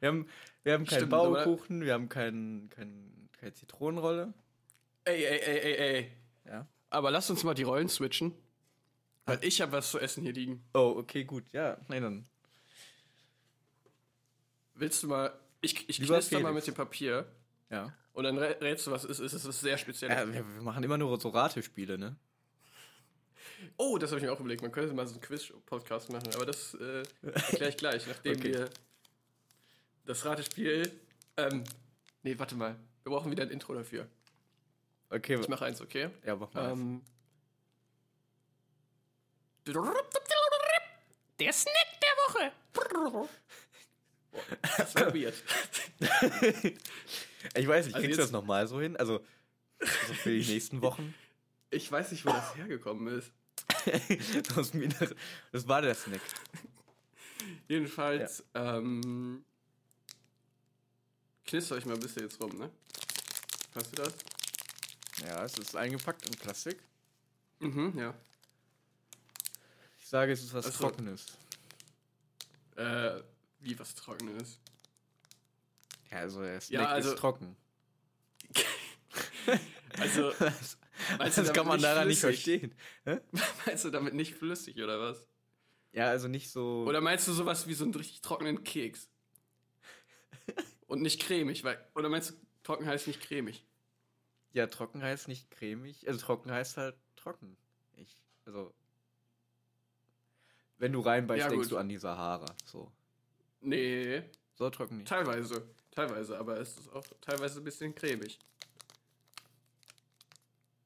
Speaker 2: Wir haben, wir haben keinen
Speaker 3: Stimmt?
Speaker 2: Baukuchen, wir haben keinen, keinen, keine Zitronenrolle.
Speaker 3: Ey, ey, ey, ey, ey.
Speaker 2: Ja.
Speaker 3: Aber lass uns mal die Rollen switchen. Weil ich habe was zu essen hier liegen.
Speaker 2: Oh, okay, gut. Ja, nein, dann.
Speaker 3: Willst du mal. Ich, ich
Speaker 2: Lieber
Speaker 3: knister mal
Speaker 2: Felix.
Speaker 3: mit dem Papier
Speaker 2: Ja.
Speaker 3: und dann rä- rätst du, was es ist. Es ist sehr speziell.
Speaker 2: ja wir, wir machen immer nur so Ratespiele, ne?
Speaker 3: Oh, das habe ich mir auch überlegt. Man könnte mal so einen Quiz-Podcast machen, aber das äh, erkläre ich gleich, nachdem
Speaker 2: Okay.
Speaker 3: wir das Ratespiel. Ähm, nee, warte mal. Wir brauchen wieder ein Intro dafür.
Speaker 2: Okay,
Speaker 3: Ich mache eins, okay?
Speaker 2: ja, mach mal. eins.
Speaker 3: Der Snack der Woche. Das war weird.
Speaker 2: ich weiß nicht,
Speaker 3: also
Speaker 2: kriegst du das nochmal so hin? Also, also für die nächsten Wochen?
Speaker 3: Ich weiß nicht, wo das hergekommen ist. *laughs*
Speaker 2: das, das war der Snack.
Speaker 3: Jedenfalls, ähm. Knister euch mal ein bisschen jetzt rum, ne? Hast du das?
Speaker 2: Ja, es ist eingepackt in Plastik.
Speaker 3: Mhm, ja.
Speaker 2: Ich sage, es ist was
Speaker 3: Ach so.
Speaker 2: Trockenes.
Speaker 3: Äh, wie was Trockenes.
Speaker 2: Ja, also der Snack
Speaker 3: Ja, also-
Speaker 2: ist trocken. *laughs*
Speaker 3: Also, *laughs*
Speaker 2: das
Speaker 3: meinst du
Speaker 2: das kann man daran nicht verstehen. *laughs*
Speaker 3: Meinst du damit nicht flüssig oder was?
Speaker 2: Ja, also nicht so.
Speaker 3: Oder meinst du sowas wie so einen richtig trockenen Keks? Und nicht cremig, weil. Oder meinst du, trocken heißt nicht cremig?
Speaker 2: ja, trocken heißt nicht cremig. Also trocken heißt halt trocken. Ich, also. Wenn du reinbeißt,
Speaker 3: Ja,
Speaker 2: denkst
Speaker 3: gut.
Speaker 2: du an die Sahara. So.
Speaker 3: Nee,
Speaker 2: So trocken nicht.
Speaker 3: teilweise. Teilweise, aber es ist auch teilweise ein bisschen cremig.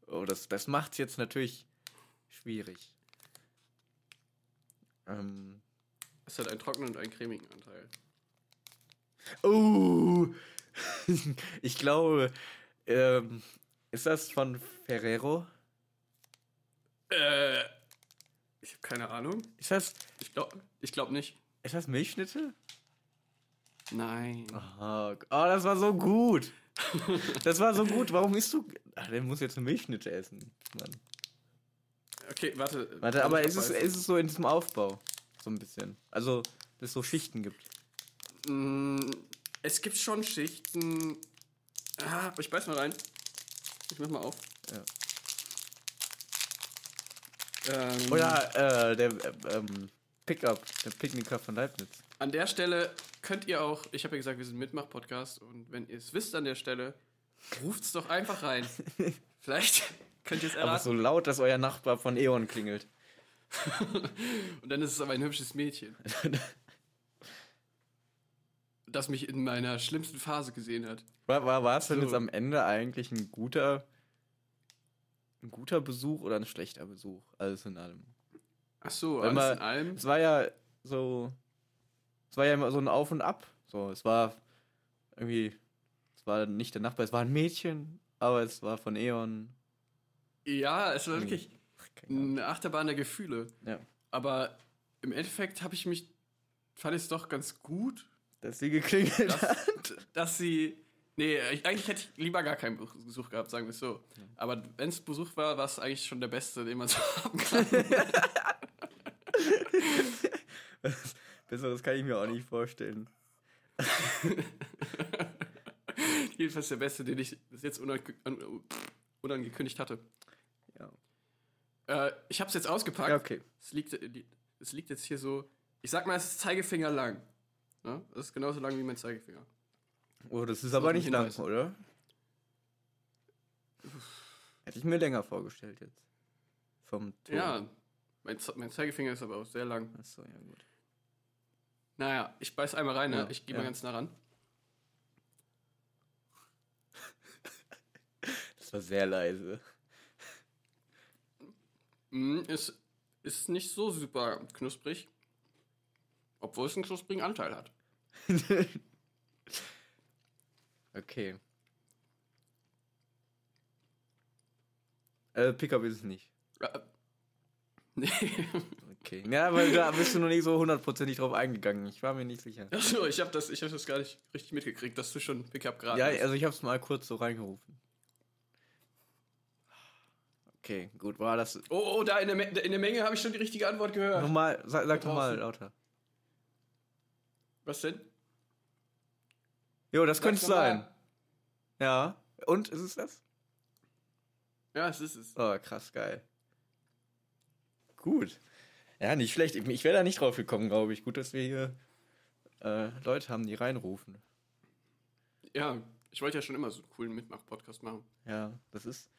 Speaker 2: Oh, das, das macht's jetzt natürlich schwierig. Ähm.
Speaker 3: Es hat einen trockenen und einen cremigen Anteil.
Speaker 2: Oh! *laughs* ich glaube, ähm, ist das von Ferrero?
Speaker 3: Äh. Ich habe keine Ahnung.
Speaker 2: Ist das,
Speaker 3: Ich glaube ich glaub nicht.
Speaker 2: ist das Milchschnitte?
Speaker 3: Nein.
Speaker 2: Oh, oh, das war so gut. Das war so gut. Warum isst du? Ach, der muss jetzt eine Milchschnitte essen. Mann.
Speaker 3: Okay, warte.
Speaker 2: Warte, aber ist es, ist es so in diesem Aufbau? So ein bisschen. Also, dass es so Schichten gibt.
Speaker 3: Mm, Es gibt schon Schichten. Ah, ich beiß mal rein. Ich mach mal auf.
Speaker 2: Ja.
Speaker 3: Ähm,
Speaker 2: Oder äh, der äh, ähm, Pickup, der Picknicker von Leibniz.
Speaker 3: An der Stelle könnt ihr auch, ich habe ja gesagt, wir sind Mitmach-Podcast und wenn ihr es wisst an der Stelle, ruft's doch einfach rein. *laughs* Vielleicht könnt ihr es
Speaker 2: Aber
Speaker 3: erraten.
Speaker 2: so laut, dass euer Nachbar von E.ON klingelt. *laughs*
Speaker 3: Und dann ist es aber ein hübsches Mädchen. *laughs* das mich in meiner schlimmsten Phase gesehen hat.
Speaker 2: War, war, war es denn
Speaker 3: So.
Speaker 2: jetzt am Ende eigentlich ein guter, ein guter Besuch oder ein schlechter Besuch? Alles in allem.
Speaker 3: Ach so,
Speaker 2: Wenn
Speaker 3: alles
Speaker 2: man-
Speaker 3: in allem.
Speaker 2: Es war ja so, es war ja immer so ein Auf und Ab. So, es war irgendwie, es war nicht der Nachbar, es war ein Mädchen, aber es war von E.ON.
Speaker 3: Ja, es war wirklich
Speaker 2: Ahnung.
Speaker 3: eine Achterbahn der Gefühle.
Speaker 2: Ja.
Speaker 3: Aber im Endeffekt habe ich mich, fand ich es doch ganz gut,
Speaker 2: Dass sie geklingelt hat.
Speaker 3: dass, dass sie Nee, ich, eigentlich hätte ich lieber gar keinen Besuch gehabt, sagen wir es so. Aber wenn es Besuch war, war es eigentlich schon der beste, den man so *laughs* haben kann. *laughs*
Speaker 2: Besseres kann ich mir auch nicht vorstellen. *laughs*
Speaker 3: Jedenfalls der beste, den ich bis jetzt an- unangekündigt hatte.
Speaker 2: Ja.
Speaker 3: Äh, ich habe es jetzt ausgepackt.
Speaker 2: Ja, okay.
Speaker 3: Es liegt, es liegt jetzt hier so. Ich sag mal, es ist Zeigefinger lang. Ne? Das ist genauso lang wie mein Zeigefinger.
Speaker 2: Oh, das ist
Speaker 3: So
Speaker 2: aber nicht lang,
Speaker 3: Hinweis.
Speaker 2: oder? Hätte ich mir länger vorgestellt jetzt. Vom Ton.
Speaker 3: Ja, mein, Ze- mein Zeigefinger ist aber auch sehr lang.
Speaker 2: Achso, ja gut.
Speaker 3: Naja, ich beiß einmal rein, ne?
Speaker 2: Ja,
Speaker 3: ich gehe
Speaker 2: ja.
Speaker 3: mal ganz nah ran. *laughs*
Speaker 2: Das war sehr leise.
Speaker 3: Mm, ist, ist nicht so super knusprig. Obwohl es einen knusprigen Anteil hat. *laughs*
Speaker 2: okay. Äh, Pickup ist es nicht.
Speaker 3: Äh, nee. *laughs*
Speaker 2: Okay. Ja, weil da bist du noch nicht so hundertprozentig drauf eingegangen. Ich war mir nicht sicher.
Speaker 3: Achso, ich habe das, ich hab das gar nicht richtig mitgekriegt, dass du schon Pickup gerade
Speaker 2: Ja,
Speaker 3: hast.
Speaker 2: also ich hab's mal kurz so reingerufen. Okay, gut, war das.
Speaker 3: Oh, oh, da in der, Me in der Menge habe ich schon die richtige Antwort gehört.
Speaker 2: Nochmal, sag, sag
Speaker 3: Da
Speaker 2: doch mal
Speaker 3: draußen.
Speaker 2: lauter.
Speaker 3: Was denn?
Speaker 2: Jo, das könnte sein. Ja. Und, ist es das?
Speaker 3: Ja, es ist es.
Speaker 2: Oh, krass, geil. Gut. Ja, nicht schlecht. Ich, wäre da nicht drauf gekommen, glaube ich. Gut, dass wir hier äh, Leute haben, die reinrufen.
Speaker 3: Ja, ich wollte ja schon immer so einen coolen Mitmach-Podcast machen.
Speaker 2: Ja, das ist.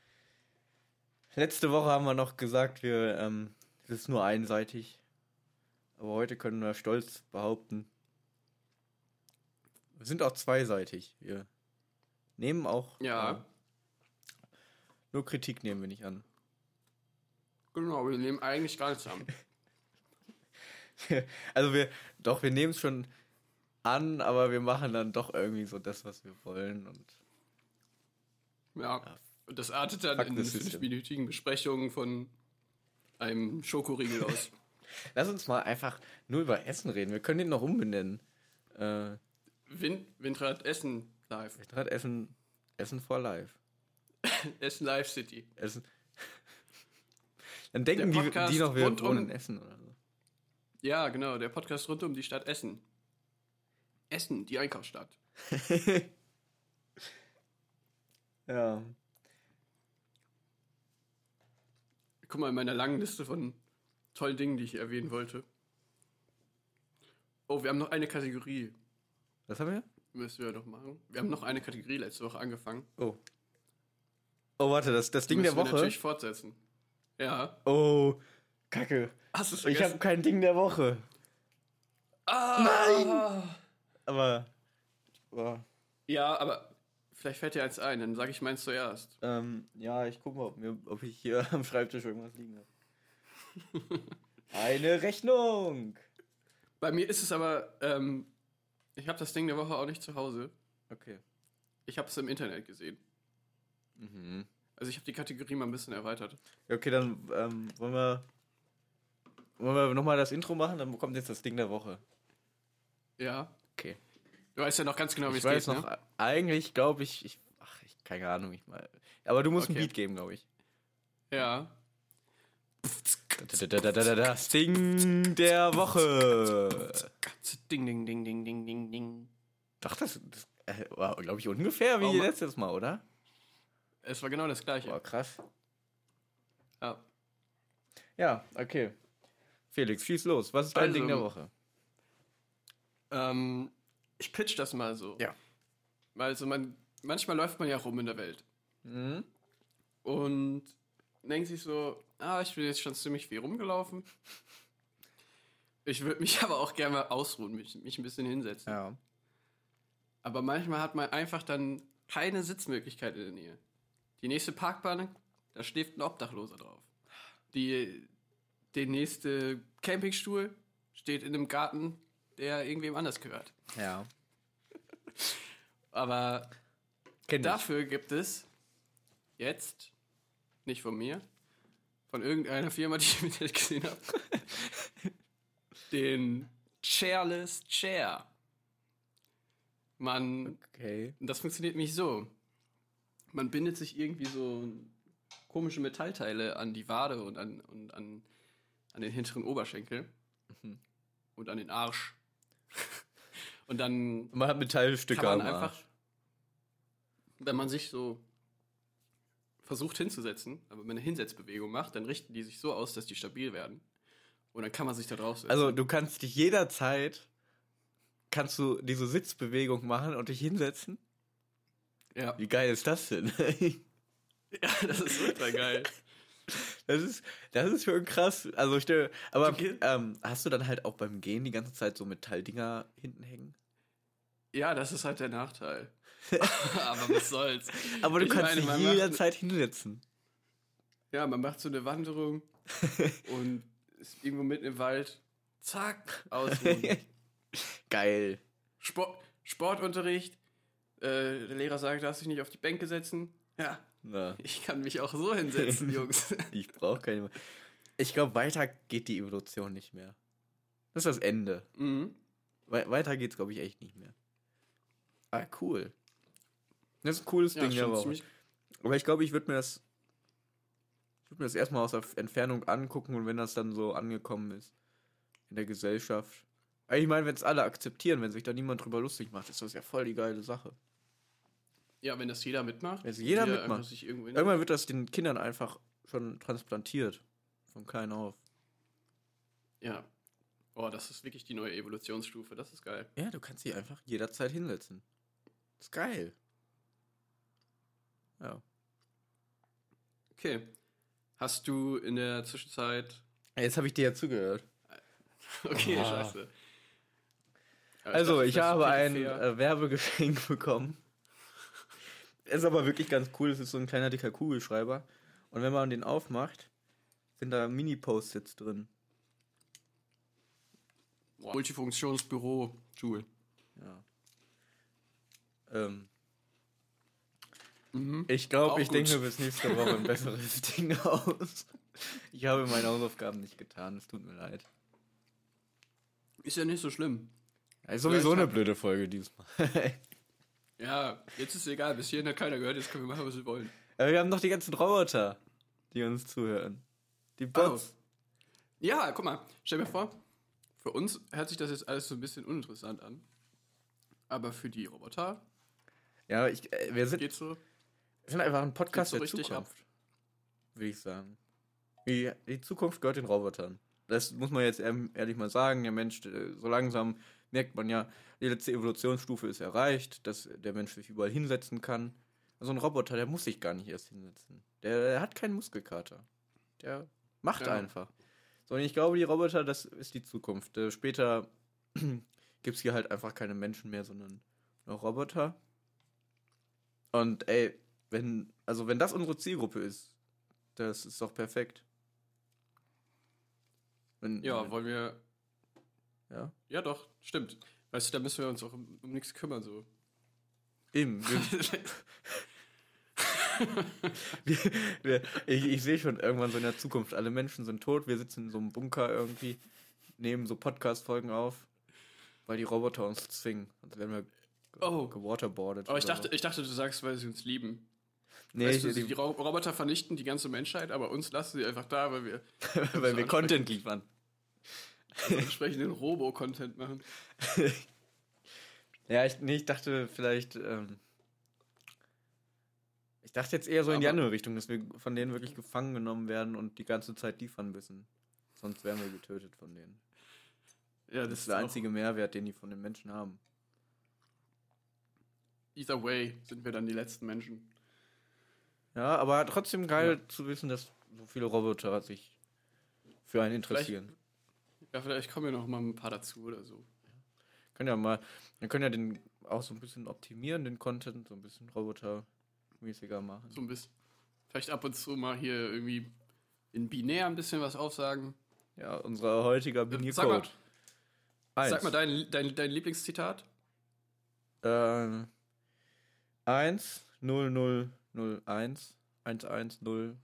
Speaker 2: Letzte Woche haben wir noch gesagt, wir, ähm, es ist nur einseitig. Aber heute können wir stolz behaupten, wir sind auch zweiseitig. Wir nehmen auch.
Speaker 3: Ja.
Speaker 2: Äh, nur Kritik nehmen wir nicht an.
Speaker 3: Genau, wir nehmen eigentlich gar nichts an. *laughs*
Speaker 2: also wir, doch, wir nehmen es schon an, aber wir machen dann doch irgendwie so das, was wir wollen. Und
Speaker 3: Ja. Und das artet dann
Speaker 2: Fuck
Speaker 3: in fünfminütigen Besprechungen von einem Schokoriegel *laughs* aus.
Speaker 2: lass uns mal einfach nur über Essen reden. Wir können den noch umbenennen. Äh,
Speaker 3: Wind, Windrad Essen live.
Speaker 2: Windrad Essen, Essen for Life. *laughs*
Speaker 3: Essen Live City.
Speaker 2: Essen. *laughs* Dann denken die, die noch, wir
Speaker 3: um-
Speaker 2: wohnen in Essen oder so.
Speaker 3: Ja, genau, der Podcast rund um die Stadt Essen. Essen, die Einkaufsstadt. *laughs*
Speaker 2: Ja.
Speaker 3: Guck mal in meiner langen Liste von tollen Dingen, die ich erwähnen wollte. Oh, wir haben noch eine Kategorie.
Speaker 2: Was haben wir?
Speaker 3: Müssen wir noch machen. Wir haben noch eine Kategorie letzte Woche angefangen.
Speaker 2: Oh. Oh, warte, das, das Ding der
Speaker 3: müssen wir
Speaker 2: Woche.
Speaker 3: natürlich fortsetzen. Ja.
Speaker 2: Oh, Kacke.
Speaker 3: Hast du es
Speaker 2: Ich habe kein Ding der Woche.
Speaker 3: ah,
Speaker 2: Nein! Aber. Boah.
Speaker 3: Ja, aber vielleicht fällt dir eins ein, dann sage ich meins zuerst.
Speaker 2: Ähm, ja, ich gucke mal, ob, mir, ob ich hier *laughs* am Schreibtisch irgendwas liegen habe. *laughs* Eine Rechnung!
Speaker 3: Bei mir ist es aber, ähm, ich habe das Ding der Woche auch nicht zu Hause.
Speaker 2: Okay.
Speaker 3: Ich habe es im Internet gesehen.
Speaker 2: Mhm.
Speaker 3: Also ich habe die Kategorie mal ein bisschen erweitert.
Speaker 2: Okay, dann ähm, wollen wir. Wollen wir nochmal das Intro machen? Dann kommt jetzt das Ding der Woche.
Speaker 3: Ja.
Speaker 2: Okay.
Speaker 3: Du weißt ja noch ganz genau, wie es
Speaker 2: weiß
Speaker 3: geht,
Speaker 2: noch,
Speaker 3: ne?
Speaker 2: eigentlich glaube ich, ich. Ach, ich, keine Ahnung, ich mal. Aber du musst
Speaker 3: Okay.
Speaker 2: ein Beat geben, glaube ich.
Speaker 3: Ja.
Speaker 2: Das Ding der Woche.
Speaker 3: Ding, ding, ding, ding, ding, ding, ding.
Speaker 2: Doch, das, das äh, war, glaube ich, ungefähr wie
Speaker 3: Oh,
Speaker 2: letztes Mal, oder?
Speaker 3: Es war genau das gleiche.
Speaker 2: Boah, krass.
Speaker 3: Ja.
Speaker 2: Ja, okay. Felix, schieß los. Was ist dein
Speaker 3: Also,
Speaker 2: Ding der Woche?
Speaker 3: Ähm, ich pitch das mal so.
Speaker 2: Ja.
Speaker 3: Weil so man, manchmal läuft man ja rum in der Welt
Speaker 2: Mhm.
Speaker 3: und denkt sich so, ah, ich bin jetzt schon ziemlich viel rumgelaufen. Ich würde mich *laughs* aber auch gerne mal ausruhen, mich, mich ein bisschen hinsetzen.
Speaker 2: Ja.
Speaker 3: Aber manchmal hat man einfach dann keine Sitzmöglichkeit in der Nähe. Die nächste Parkbahn, da schläft ein Obdachloser drauf. Die, der nächste Campingstuhl steht in einem Garten, der irgendwem anders gehört.
Speaker 2: Ja. *laughs*
Speaker 3: Aber dafür gibt es jetzt, nicht von mir, von irgendeiner Firma, die ich mit der gesehen habe, *laughs* den Chairless Chair. Man,
Speaker 2: Okay.
Speaker 3: das funktioniert nämlich so. Man bindet sich irgendwie so komische Metallteile an die Wade und an, und an, an den hinteren Oberschenkel
Speaker 2: Mhm.
Speaker 3: und an den Arsch. *laughs* und dann
Speaker 2: Man hat Metallstücke
Speaker 3: man
Speaker 2: am
Speaker 3: einfach,
Speaker 2: Arsch.
Speaker 3: wenn man sich so versucht hinzusetzen, aber wenn man eine Hinsetzbewegung macht, dann richten die sich so aus, dass die stabil werden. Und dann kann man sich da drauf setzen.
Speaker 2: Also du kannst dich jederzeit, kannst du diese Sitzbewegung machen und dich hinsetzen.
Speaker 3: ja.
Speaker 2: Wie geil ist das denn? *laughs*
Speaker 3: ja, das ist ultra geil.
Speaker 2: Das ist, das ist schon krass. Also stell, aber ähm, hast du dann halt auch beim Gehen die ganze Zeit so Metalldinger hinten hängen?
Speaker 3: Ja, das ist halt der Nachteil. *laughs* aber was soll's.
Speaker 2: Aber du
Speaker 3: Ich
Speaker 2: kannst
Speaker 3: meine,
Speaker 2: dich jederzeit hinsetzen.
Speaker 3: Ja, man macht so eine Wanderung *laughs* und ist irgendwo mitten im Wald. Zack, ausruhen. *laughs*
Speaker 2: Geil.
Speaker 3: Sport, Sportunterricht. Äh, der Lehrer sagt, darfst dich nicht auf die Bänke setzen. Ja,
Speaker 2: Na,
Speaker 3: ich kann mich auch so hinsetzen, Jungs.
Speaker 2: ich brauche keine. Ich glaube, weiter geht die Evolution nicht mehr. Das ist das Ende.
Speaker 3: mhm.
Speaker 2: We weiter geht's, glaube ich, echt nicht mehr. Ah, cool. Das ist ein cooles
Speaker 3: Ja,
Speaker 2: Ding,
Speaker 3: schon
Speaker 2: aber. Aber ich glaube, ich würde mir das. Ich würde mir das erstmal aus der Entfernung angucken und wenn das dann so angekommen ist in der Gesellschaft. Ich meine, wenn es alle akzeptieren, wenn sich da niemand drüber lustig macht, ist das ja voll die geile Sache.
Speaker 3: Ja, wenn das jeder mitmacht.
Speaker 2: Wenn es jeder
Speaker 3: einfach
Speaker 2: mitmacht. Irgendwann wird das den Kindern einfach schon transplantiert. Von klein auf.
Speaker 3: Ja. Oh, das ist wirklich die neue Evolutionsstufe. Das ist geil.
Speaker 2: Ja, du kannst dich einfach jederzeit hinsetzen. ist geil. Ja.
Speaker 3: Okay. Hast du in der Zwischenzeit.
Speaker 2: Jetzt habe ich dir ja zugehört. *laughs*
Speaker 3: Okay,
Speaker 2: Ah.
Speaker 3: scheiße. Aber
Speaker 2: Also,
Speaker 3: dachte,
Speaker 2: ich habe ein äh, Werbegeschenk *laughs* bekommen. Ist aber wirklich ganz cool. Es ist so ein kleiner dicker Kugelschreiber. Und wenn man den aufmacht, sind da Mini-Post-its drin.
Speaker 3: Multifunktionsbüro, Joule.
Speaker 2: Ja. Ähm,
Speaker 3: Mhm.
Speaker 2: ich glaube, ich
Speaker 3: gut.
Speaker 2: denke bis nächste Woche ein besseres *laughs* Ding aus. Ich habe meine Hausaufgaben nicht getan. Es tut mir leid.
Speaker 3: Ist ja nicht so schlimm.
Speaker 2: Ja, ist sowieso eine blöde Folge diesmal. *laughs*
Speaker 3: Ja, jetzt ist es egal. Bis hierhin hat keiner gehört. Jetzt können wir machen, was wir wollen.
Speaker 2: Aber wir haben noch die ganzen Roboter, die uns zuhören. Die Bots.
Speaker 3: Ja, guck mal. Stell dir vor, für uns hört sich das jetzt alles so ein bisschen uninteressant an. Aber für die Roboter
Speaker 2: Ja, ich, äh, wir sind
Speaker 3: geht's so.
Speaker 2: Wir sind einfach ein Podcast
Speaker 3: so
Speaker 2: der Zukunft. Würde ich sagen. Die, die Zukunft gehört den Robotern. Das muss man jetzt ehr- ehrlich mal sagen. Der Mensch, äh, so langsam merkt man ja, die letzte Evolutionsstufe ist erreicht, dass der Mensch sich überall hinsetzen kann. So ein Roboter, der muss sich gar nicht erst hinsetzen. Der, der hat keinen Muskelkater. Der macht
Speaker 3: Ja.
Speaker 2: einfach. So, und ich glaube, die Roboter, das ist die Zukunft. Äh, später *clears throat* gibt es hier halt einfach keine Menschen mehr, sondern nur Roboter. Und ey, wenn, also wenn das unsere Zielgruppe ist, das ist doch perfekt. Wenn,
Speaker 3: Ja,
Speaker 2: wenn-
Speaker 3: wollen wir.
Speaker 2: ja.
Speaker 3: Ja, doch, stimmt. Weißt du, da müssen wir uns auch um, um nichts kümmern, so.
Speaker 2: Eben. *laughs* Wir, wir, ich ich sehe schon irgendwann so in der Zukunft, alle Menschen sind tot, wir sitzen in so einem Bunker irgendwie, nehmen so Podcast-Folgen auf, weil die Roboter uns zwingen. Sonst werden wir
Speaker 3: Oh.
Speaker 2: gewaterboardet.
Speaker 3: aber ich dachte, ich dachte, du sagst, weil sie uns lieben.
Speaker 2: Nee,
Speaker 3: weißt du,
Speaker 2: die,
Speaker 3: die Ro Roboter vernichten die ganze Menschheit, aber uns lassen sie einfach da, weil wir *laughs*
Speaker 2: weil wir Content liefern.
Speaker 3: entsprechenden Robo-Content machen. *laughs*
Speaker 2: Ja, ich, nee, ich dachte vielleicht, ähm, ich dachte jetzt eher so in die
Speaker 3: Aber-
Speaker 2: andere Richtung, dass wir von denen wirklich gefangen genommen werden und die ganze Zeit liefern müssen. Sonst wären wir getötet von denen.
Speaker 3: Ja,
Speaker 2: Das ist der einzige Mehrwert, den die von den Menschen haben.
Speaker 3: Either way sind wir dann die letzten Menschen.
Speaker 2: Ja, aber trotzdem geil zu wissen, dass so viele Roboter sich für einen interessieren.
Speaker 3: Ja, vielleicht kommen ja noch mal ein paar dazu oder so.
Speaker 2: Können ja mal, wir können ja den auch so ein bisschen optimieren, den Content, so ein bisschen robotermäßiger machen.
Speaker 3: So ein bisschen. Vielleicht ab und zu mal hier irgendwie in binär ein bisschen was aufsagen.
Speaker 2: Ja, unser heutiger
Speaker 3: Sag mal-
Speaker 2: Binärcode. Eins.
Speaker 3: Sag mal dein, dein, dein Lieblingszitat.
Speaker 2: Äh, 1, 0, 0, 0, 1, 1, 1, 0.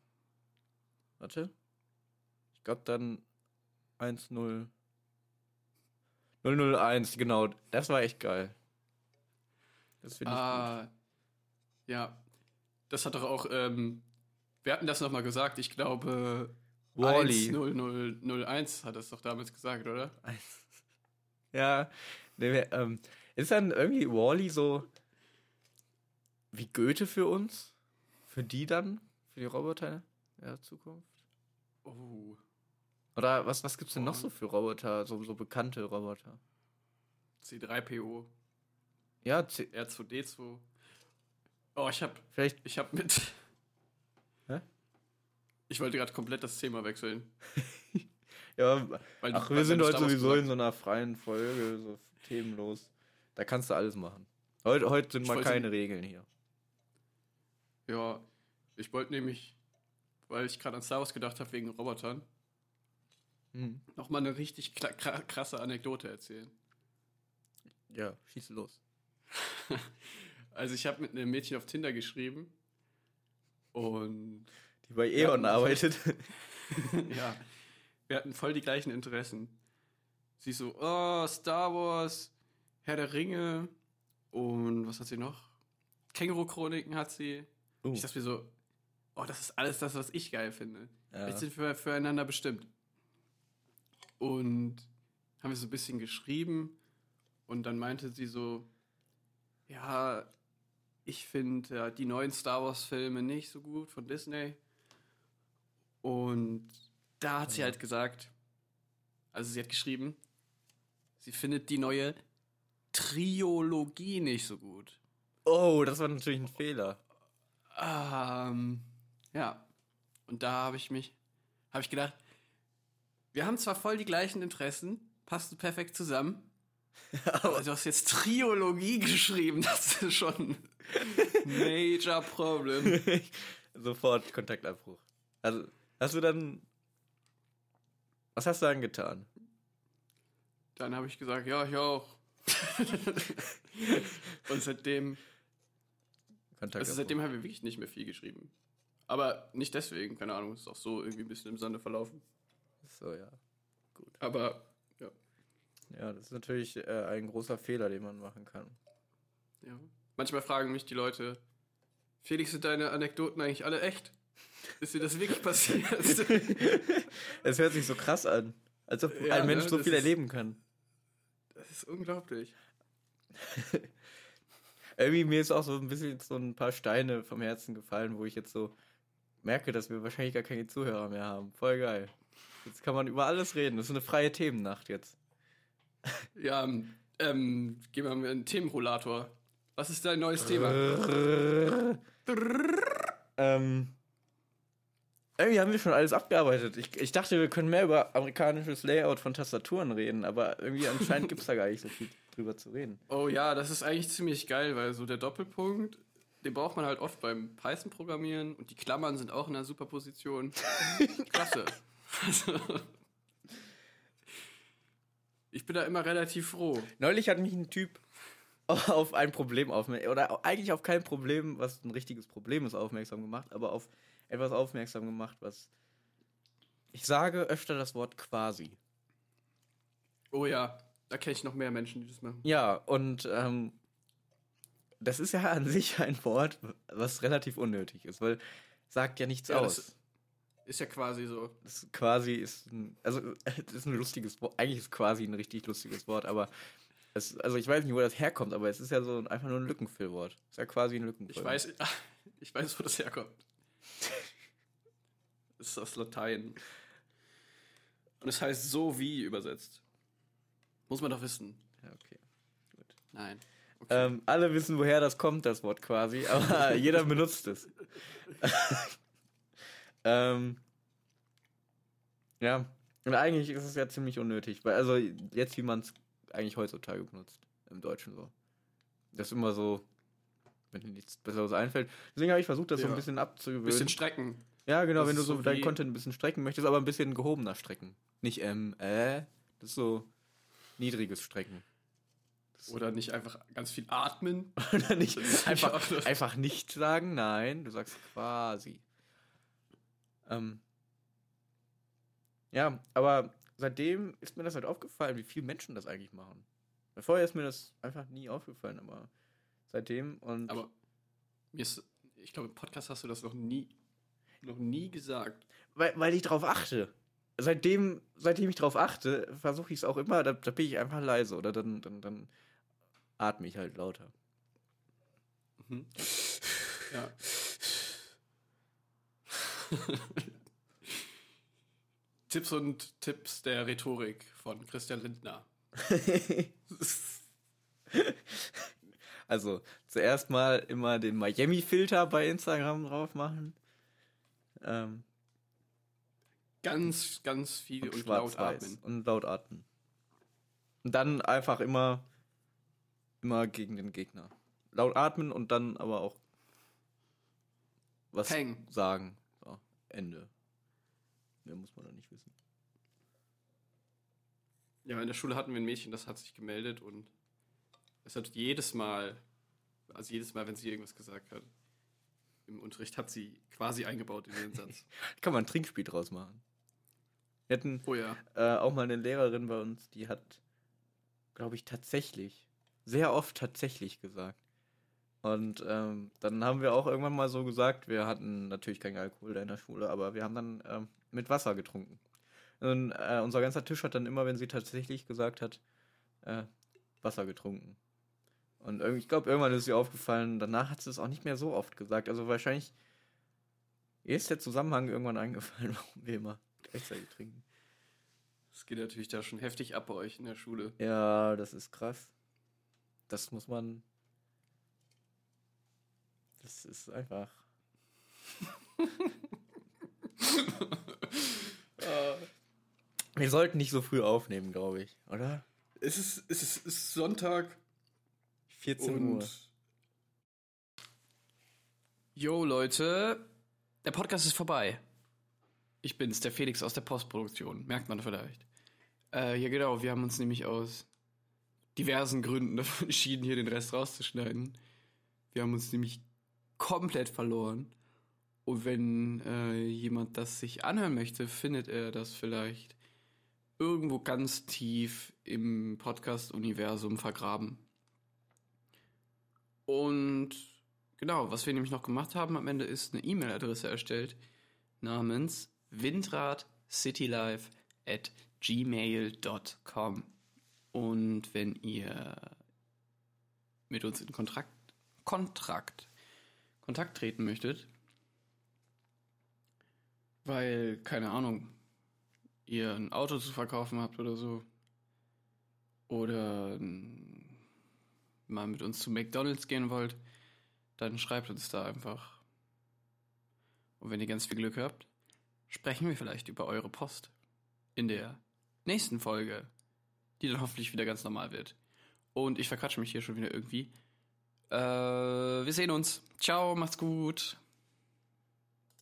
Speaker 2: Warte. Ich glaube dann 1, 0, 0, 0, 1, genau. Das war echt geil. Das finde ich
Speaker 3: Ah, ja. Das hat doch auch, ähm, wir hatten das nochmal gesagt, ich glaube,
Speaker 2: gut. Wally.
Speaker 3: 1001 hat das doch damals gesagt, oder? *laughs*
Speaker 2: Ja, ne, wir- ähm, ist dann irgendwie Wally so wie Goethe für uns? Für die dann? Für die Roboter der Zukunft?
Speaker 3: Oh.
Speaker 2: Oder was, was gibt's denn noch
Speaker 3: Boah.
Speaker 2: so für Roboter, so, so bekannte Roboter?
Speaker 3: C3PO,
Speaker 2: Ja, C
Speaker 3: R2D2. Oh, ich hab,
Speaker 2: vielleicht,
Speaker 3: ich hab mit.
Speaker 2: Hä?
Speaker 3: Ich wollte gerade komplett das Thema wechseln. *laughs*
Speaker 2: ja,
Speaker 3: Weil,
Speaker 2: ach, wir sind heute sowieso in
Speaker 3: gesagt-
Speaker 2: so einer freien Folge, so themenlos. Da kannst du alles machen. Heute, heute sind
Speaker 3: Ich
Speaker 2: mal keine Regeln hier.
Speaker 3: Ja, ich wollte nämlich, weil ich gerade an Star Wars gedacht habe wegen Robotern,
Speaker 2: Hm.
Speaker 3: nochmal eine richtig krasse Anekdote erzählen.
Speaker 2: Ja, schieß los. *laughs*
Speaker 3: Also ich habe mit einem Mädchen auf Tinder geschrieben und
Speaker 2: Die bei E.ON arbeitet. *laughs*
Speaker 3: ja, wir hatten voll die gleichen Interessen. Sie so, oh, Star Wars, Herr der Ringe und was hat sie noch? Känguru-Chroniken hat sie.
Speaker 2: Uh,
Speaker 3: Ich dachte mir so, oh, das ist alles das, was ich geil finde.
Speaker 2: ja.
Speaker 3: Wir sind für, füreinander bestimmt. Und haben wir so ein bisschen geschrieben und dann meinte sie so, ja, ich finde ja, die neuen Star Wars-Filme nicht so gut von Disney. Und da hat sie halt gesagt, also sie hat geschrieben, sie findet die neue Triologie nicht so gut.
Speaker 2: Oh, das war natürlich ein Fehler.
Speaker 3: Ähm, ja. Und da habe ich mich, habe ich gedacht, wir haben zwar voll die gleichen Interessen, passt perfekt zusammen, *laughs* aber du hast jetzt Triologie geschrieben, das ist schon ein major Problem. *laughs*
Speaker 2: Sofort Kontaktabbruch. Also, hast du dann. Was hast du dann getan?
Speaker 3: Dann habe ich gesagt, ja, ich auch. *laughs* Und seitdem, also seitdem haben wir wirklich nicht mehr viel geschrieben. Aber nicht deswegen, keine Ahnung, ist auch so irgendwie ein bisschen im Sande verlaufen.
Speaker 2: So, ja.
Speaker 3: Aber
Speaker 2: Ja, das ist natürlich äh, ein großer Fehler, den man machen kann.
Speaker 3: Ja. Manchmal fragen mich die Leute, Felix, sind deine Anekdoten eigentlich alle echt? Ist dir das wirklich passiert? *laughs*
Speaker 2: Es hört sich so krass an. Als ob
Speaker 3: Ja,
Speaker 2: ein Mensch
Speaker 3: ne,
Speaker 2: so viel
Speaker 3: ist-
Speaker 2: erleben kann.
Speaker 3: Das ist unglaublich. *laughs*
Speaker 2: Irgendwie mir ist auch so ein bisschen so ein paar Steine vom Herzen gefallen, wo ich jetzt so merke, dass wir wahrscheinlich gar keine Zuhörer mehr haben. Voll geil. Jetzt kann man über alles reden. Das ist eine freie Themennacht jetzt.
Speaker 3: Ja, ähm, ähm, gehen wir mal einen Themenrollator. Was ist dein neues Thema?
Speaker 2: ähm, irgendwie haben wir schon alles abgearbeitet. Ich, ich dachte, wir können mehr über amerikanisches Layout von Tastaturen reden, aber irgendwie anscheinend gibt es da gar nicht so viel drüber zu reden.
Speaker 3: Oh ja, das ist eigentlich ziemlich geil, weil so der Doppelpunkt, den braucht man halt oft beim Python-Programmieren und die Klammern sind auch in einer super Position. *laughs* Klasse. Also, ich bin da immer relativ froh.
Speaker 2: Neulich hat mich ein Typ auf ein Problem aufmerksam, oder eigentlich auf kein Problem, was ein richtiges Problem ist, aufmerksam gemacht, aber auf etwas aufmerksam gemacht, was. Ich sage öfter das Wort quasi.
Speaker 3: Oh ja, da kenne ich noch mehr Menschen, die das machen.
Speaker 2: Ja, und ähm, das ist ja an sich ein Wort, was relativ unnötig ist, weil sagt ja nichts
Speaker 3: Ja, das-
Speaker 2: aus.
Speaker 3: Ist ja quasi so.
Speaker 2: Das quasi ist ein, also das ist ein lustiges Wort. Eigentlich ist quasi ein richtig lustiges Wort, aber es, also ich weiß nicht, wo das herkommt, aber es ist ja so ein- einfach nur ein Lückenfüllwort. Ist ja quasi ein Lückenfüllwort.
Speaker 3: Ich weiß, *laughs* ich weiß, wo das herkommt. Das ist aus Latein. Und es heißt so wie übersetzt. Muss man doch wissen.
Speaker 2: Ja, okay. Gut.
Speaker 3: Nein. Okay.
Speaker 2: Ähm, alle wissen, woher das kommt, das Wort quasi, *laughs* aber jeder benutzt es. *laughs* ähm, ja, und eigentlich ist es ja ziemlich unnötig, weil also jetzt, wie man es eigentlich heutzutage benutzt, im Deutschen so. Das ist immer so, wenn dir nichts Besseres einfällt. Deswegen habe ich versucht, das so ein
Speaker 3: Ja.
Speaker 2: bisschen abzugewöhnen.
Speaker 3: Bisschen strecken.
Speaker 2: ja, genau,
Speaker 3: das
Speaker 2: wenn du so
Speaker 3: so
Speaker 2: deinen
Speaker 3: wie-
Speaker 2: Content ein bisschen strecken möchtest, aber ein bisschen gehobener strecken. Nicht ähm, äh, das ist so niedriges Strecken.
Speaker 3: Oder nicht einfach ganz viel atmen. *laughs*
Speaker 2: Oder nicht einfach, einfach nicht sagen, nein, du sagst quasi. Ähm, ja, aber seitdem ist mir das halt aufgefallen, wie viele Menschen das eigentlich machen. Vorher ist mir das einfach nie aufgefallen, aber seitdem. Und
Speaker 3: Aber mir ist, ich glaube, im Podcast hast du das noch nie, noch nie gesagt.
Speaker 2: weil, weil ich drauf achte. Seitdem, seitdem ich drauf achte, versuche ich es auch immer, da, da bin ich einfach leise oder dann, dann, dann atme ich halt lauter.
Speaker 3: Mhm. Ja. *laughs* Tipps und Tipps der Rhetorik von Christian Lindner. *laughs*
Speaker 2: also, zuerst mal immer den Miami-Filter bei Instagram drauf machen. Ähm,
Speaker 3: Ganz, ganz viel
Speaker 2: und
Speaker 3: und, laut atmen.
Speaker 2: Und laut atmen. Und dann einfach immer, immer gegen den Gegner. Laut atmen und dann aber auch was
Speaker 3: Peng.
Speaker 2: sagen. So, Ende. Mehr muss man doch nicht wissen.
Speaker 3: Ja, in der Schule hatten wir ein Mädchen, das hat sich gemeldet und es hat jedes Mal, also jedes Mal, wenn sie irgendwas gesagt hat, im Unterricht hat sie quasi eingebaut in den Satz. *laughs*
Speaker 2: Kann man ein Trinkspiel draus machen. Wir hatten
Speaker 3: Oh ja.
Speaker 2: äh, auch mal eine Lehrerin bei uns, die hat, glaube ich, tatsächlich, sehr oft tatsächlich gesagt. Und ähm, dann haben wir auch irgendwann mal so gesagt, wir hatten natürlich keinen Alkohol da in der Schule, aber wir haben dann ähm, mit Wasser getrunken. Und äh, unser ganzer Tisch hat dann immer, wenn sie tatsächlich gesagt hat, äh, Wasser getrunken. Und ich glaube, irgendwann ist ihr aufgefallen, danach hat sie es auch nicht mehr so oft gesagt. Also wahrscheinlich ist der Zusammenhang irgendwann eingefallen, *laughs* warum wir immer gleichzeitig trinken.
Speaker 3: Es geht natürlich da schon heftig ab bei euch in der Schule.
Speaker 2: Ja, das ist krass. Das muss man. Das ist einfach. *laughs* Wir sollten nicht so früh aufnehmen, glaube ich, oder?
Speaker 3: Es ist, es ist, es ist Sonntag
Speaker 2: 14
Speaker 3: und.
Speaker 2: Uhr.
Speaker 3: Yo, Leute, der Podcast ist vorbei. Ich bin's, der Felix aus der Postproduktion. Merkt man vielleicht. Äh, ja, genau, wir haben uns nämlich aus diversen Gründen dafür *laughs* entschieden, hier den Rest rauszuschneiden. Wir haben uns nämlich komplett verloren. Und wenn äh, jemand das sich anhören möchte, findet er das vielleicht irgendwo ganz tief im Podcast-Universum vergraben. Und genau, was wir nämlich noch gemacht haben am Ende ist eine E-Mail-Adresse erstellt namens windradcitylife at gmail.com. Und wenn ihr mit uns in Kontrakt, Kontrakt, Kontakt treten möchtet, weil, keine Ahnung, ihr ein Auto zu verkaufen habt oder so, oder mal mit uns zu McDonalds gehen wollt, dann schreibt uns da einfach. Und wenn ihr ganz viel Glück habt, sprechen wir vielleicht über eure Post in der nächsten Folge, die dann hoffentlich wieder ganz normal wird. Und ich verquatsche mich hier schon wieder irgendwie. Äh, wir sehen uns. Ciao, macht's gut.